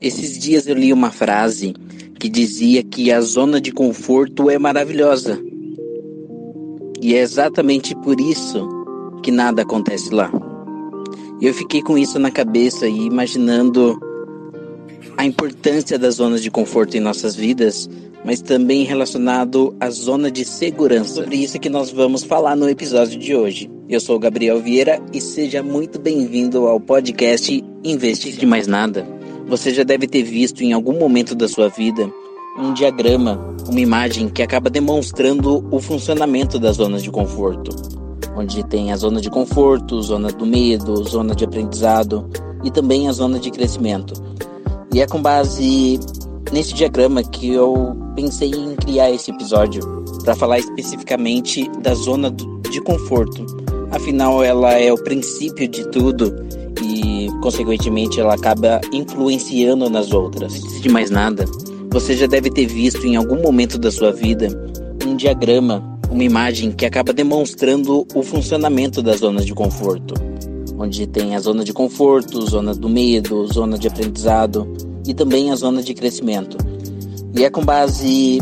Esses dias eu li uma frase que dizia que a zona de conforto é maravilhosa. E é exatamente por isso que nada acontece lá. Eu fiquei com isso na cabeça e imaginando a importância das zonas de conforto em nossas vidas, mas também relacionado à zona de segurança. Sobre isso que nós vamos falar no episódio de hoje. Eu sou o Gabriel Vieira e seja muito bem-vindo ao podcast Investir de Mais Nada. Você já deve ter visto em algum momento da sua vida um diagrama, uma imagem que acaba demonstrando o funcionamento das zonas de conforto, onde tem a zona de conforto, zona do medo, zona de aprendizado e também a zona de crescimento. E é com base nesse diagrama que eu pensei em criar esse episódio para falar especificamente da zona de conforto. Afinal, ela é o princípio de tudo consequentemente, ela acaba influenciando nas outras. Antes de mais nada, você já deve ter visto em algum momento da sua vida um diagrama, uma imagem que acaba demonstrando o funcionamento das zonas de conforto, onde tem a zona de conforto, zona do medo, zona de aprendizado e também a zona de crescimento. E é com base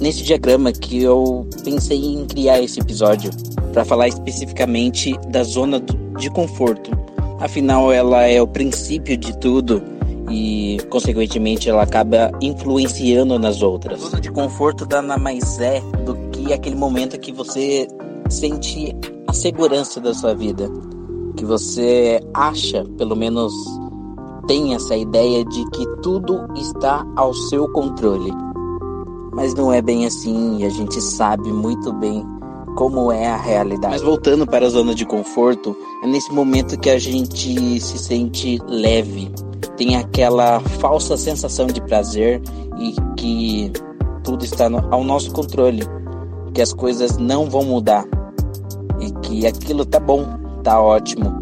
nesse diagrama que eu pensei em criar esse episódio para falar especificamente da zona de conforto. Afinal, ela é o princípio de tudo e, consequentemente, ela acaba influenciando nas outras. A zona de conforto nada mais é do que aquele momento que você sente a segurança da sua vida, que você acha, pelo menos tem essa ideia de que tudo está ao seu controle. Mas não é bem assim e a gente sabe muito bem como é a realidade. Mas voltando para a zona de conforto, é nesse momento que a gente se sente leve, tem aquela falsa sensação de prazer e que tudo está no, ao nosso controle, que as coisas não vão mudar e que aquilo tá bom, tá ótimo,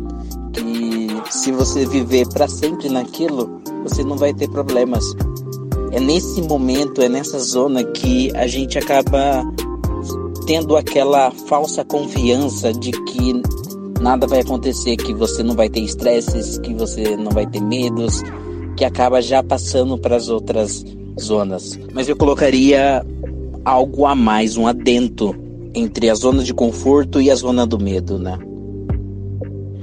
que se você viver para sempre naquilo, você não vai ter problemas. É nesse momento, é nessa zona que a gente acaba tendo aquela falsa confiança de que nada vai acontecer, que você não vai ter estresses, que você não vai ter medos, que acaba já passando para as outras zonas. Mas eu colocaria algo a mais, um adento entre a zona de conforto e a zona do medo, né?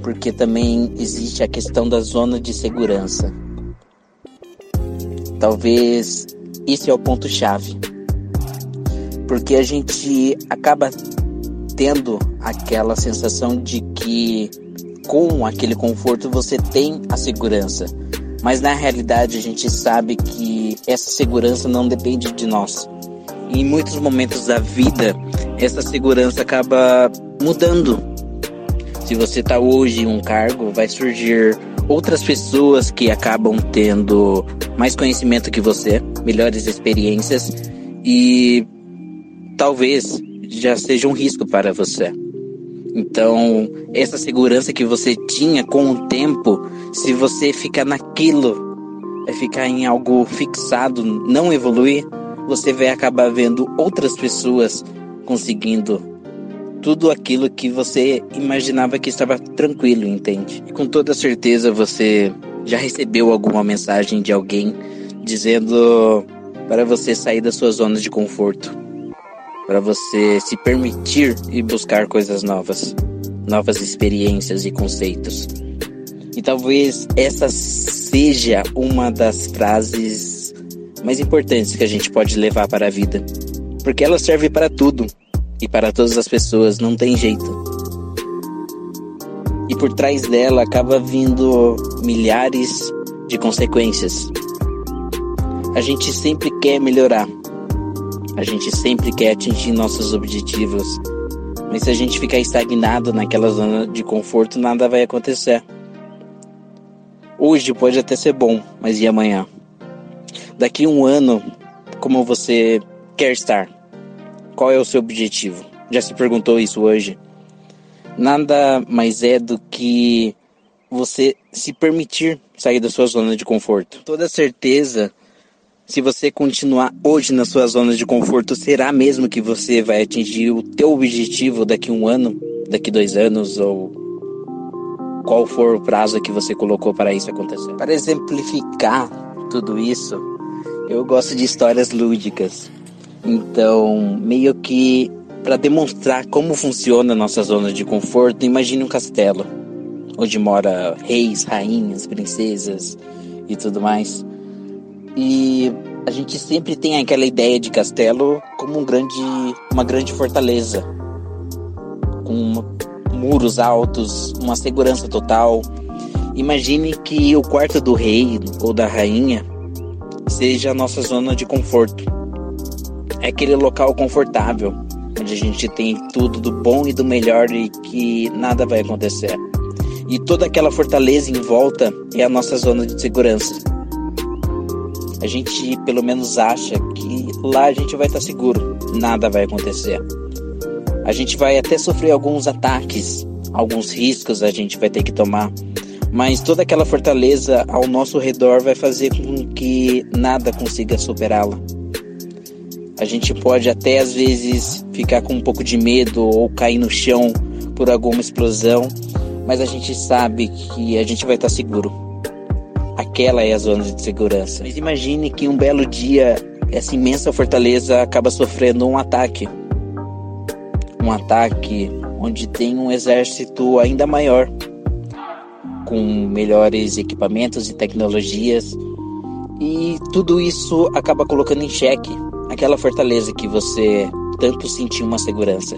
Porque também existe a questão da zona de segurança. Talvez esse é o ponto chave porque a gente acaba tendo aquela sensação de que com aquele conforto você tem a segurança. Mas na realidade a gente sabe que essa segurança não depende de nós. Em muitos momentos da vida, essa segurança acaba mudando. Se você está hoje em um cargo, vai surgir outras pessoas que acabam tendo mais conhecimento que você, melhores experiências e talvez já seja um risco para você. Então, essa segurança que você tinha com o tempo, se você ficar naquilo, é ficar em algo fixado, não evoluir, você vai acabar vendo outras pessoas conseguindo tudo aquilo que você imaginava que estava tranquilo, entende? E com toda certeza você já recebeu alguma mensagem de alguém dizendo para você sair da sua zona de conforto para você se permitir e buscar coisas novas, novas experiências e conceitos. E talvez essa seja uma das frases mais importantes que a gente pode levar para a vida, porque ela serve para tudo e para todas as pessoas, não tem jeito. E por trás dela acaba vindo milhares de consequências. A gente sempre quer melhorar, a gente sempre quer atingir nossos objetivos, mas se a gente ficar estagnado naquela zona de conforto, nada vai acontecer. Hoje pode até ser bom, mas e amanhã? Daqui um ano, como você quer estar? Qual é o seu objetivo? Já se perguntou isso hoje? Nada mais é do que você se permitir sair da sua zona de conforto. Toda certeza se você continuar hoje na sua zona de conforto, será mesmo que você vai atingir o teu objetivo daqui um ano, daqui dois anos ou qual for o prazo que você colocou para isso acontecer? Para exemplificar tudo isso, eu gosto de histórias lúdicas. Então, meio que para demonstrar como funciona a nossa zona de conforto, imagine um castelo onde mora reis, rainhas, princesas e tudo mais. E a gente sempre tem aquela ideia de castelo como um grande, uma grande fortaleza, com muros altos, uma segurança total. Imagine que o quarto do rei ou da rainha seja a nossa zona de conforto. É aquele local confortável, onde a gente tem tudo do bom e do melhor e que nada vai acontecer. E toda aquela fortaleza em volta é a nossa zona de segurança. A gente pelo menos acha que lá a gente vai estar seguro, nada vai acontecer. A gente vai até sofrer alguns ataques, alguns riscos a gente vai ter que tomar, mas toda aquela fortaleza ao nosso redor vai fazer com que nada consiga superá-la. A gente pode até às vezes ficar com um pouco de medo ou cair no chão por alguma explosão, mas a gente sabe que a gente vai estar seguro. Aquela é a zona de segurança. Mas imagine que um belo dia essa imensa fortaleza acaba sofrendo um ataque. Um ataque onde tem um exército ainda maior, com melhores equipamentos e tecnologias, e tudo isso acaba colocando em xeque aquela fortaleza que você tanto sentiu uma segurança.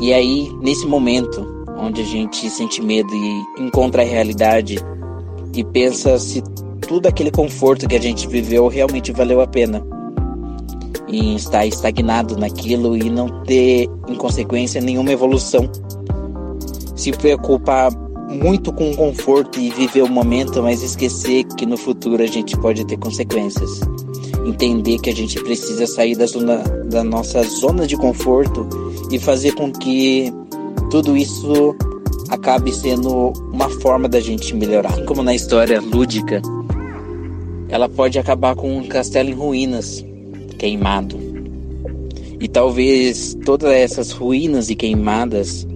E aí, nesse momento onde a gente sente medo e encontra a realidade e pensa se tudo aquele conforto que a gente viveu realmente valeu a pena. E estar estagnado naquilo e não ter, em consequência, nenhuma evolução. Se preocupar muito com o conforto e viver o momento, mas esquecer que no futuro a gente pode ter consequências. Entender que a gente precisa sair da, zona, da nossa zona de conforto e fazer com que tudo isso acabe sendo uma forma da gente melhorar. Assim como na história lúdica, ela pode acabar com um castelo em ruínas, queimado. E talvez todas essas ruínas e queimadas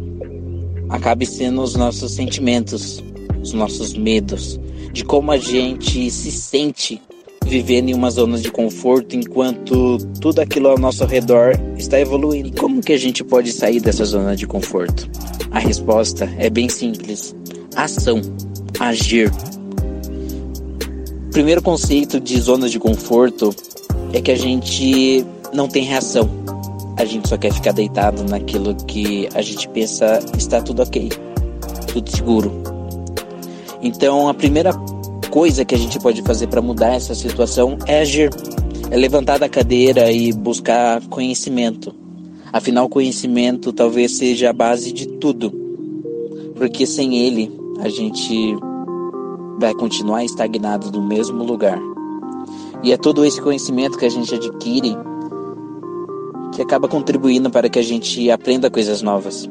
acabe sendo os nossos sentimentos, os nossos medos, de como a gente se sente vivendo em uma zona de conforto enquanto tudo aquilo ao nosso redor está evoluindo. E como que a gente pode sair dessa zona de conforto? A resposta é bem simples: ação, agir. O primeiro conceito de zona de conforto é que a gente não tem reação a gente só quer ficar deitado naquilo que a gente pensa está tudo ok, tudo seguro. Então a primeira coisa que a gente pode fazer para mudar essa situação é agir, é levantar da cadeira e buscar conhecimento. Afinal, conhecimento talvez seja a base de tudo, porque sem ele a gente vai continuar estagnado no mesmo lugar. E é todo esse conhecimento que a gente adquire que acaba contribuindo para que a gente aprenda coisas novas,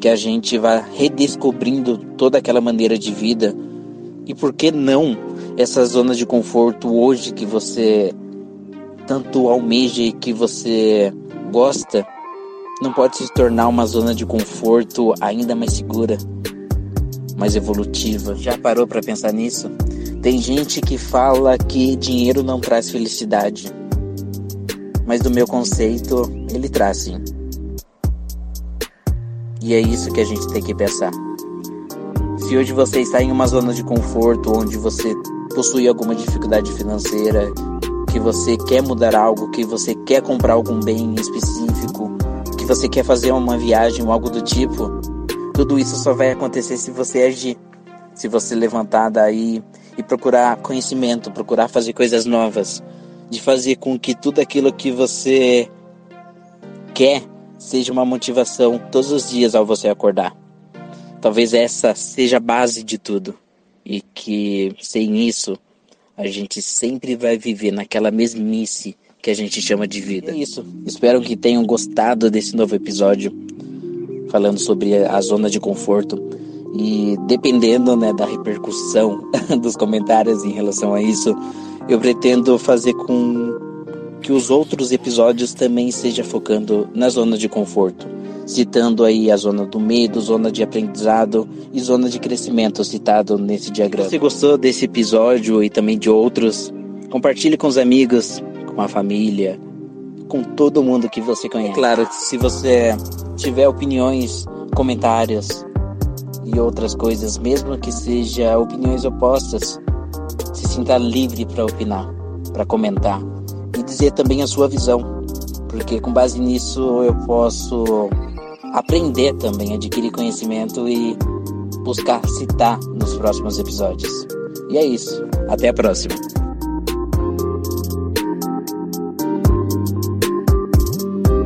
que a gente vá redescobrindo toda aquela maneira de vida e por que não essa zona de conforto hoje que você tanto almeja e que você gosta não pode se tornar uma zona de conforto ainda mais segura, mais evolutiva. Já parou para pensar nisso? Tem gente que fala que dinheiro não traz felicidade mas do meu conceito, ele traz sim. E é isso que a gente tem que pensar. Se hoje você está em uma zona de conforto, onde você possui alguma dificuldade financeira, que você quer mudar algo, que você quer comprar algum bem específico, que você quer fazer uma viagem ou algo do tipo, tudo isso só vai acontecer se você agir. Se você levantar daí e procurar conhecimento, procurar fazer coisas novas, de fazer com que tudo aquilo que você quer seja uma motivação todos os dias ao você acordar. Talvez essa seja a base de tudo e que sem isso a gente sempre vai viver naquela mesmice que a gente chama de vida. É isso. Espero que tenham gostado desse novo episódio falando sobre a zona de conforto e dependendo né, da repercussão dos comentários em relação a isso, eu pretendo fazer com que os outros episódios também estejam focando na zona de conforto, citando aí a zona do medo, zona de aprendizado e zona de crescimento citado nesse diagrama. Se você gostou desse episódio e também de outros, compartilhe com os amigos, com a família, com todo mundo que você conhece. Claro, se você tiver opiniões, comentários e outras coisas, mesmo que seja opiniões opostas, se sinta livre para opinar, para comentar dizer também a sua visão, porque com base nisso eu posso aprender também, adquirir conhecimento e buscar citar nos próximos episódios. E é isso. Até a próxima.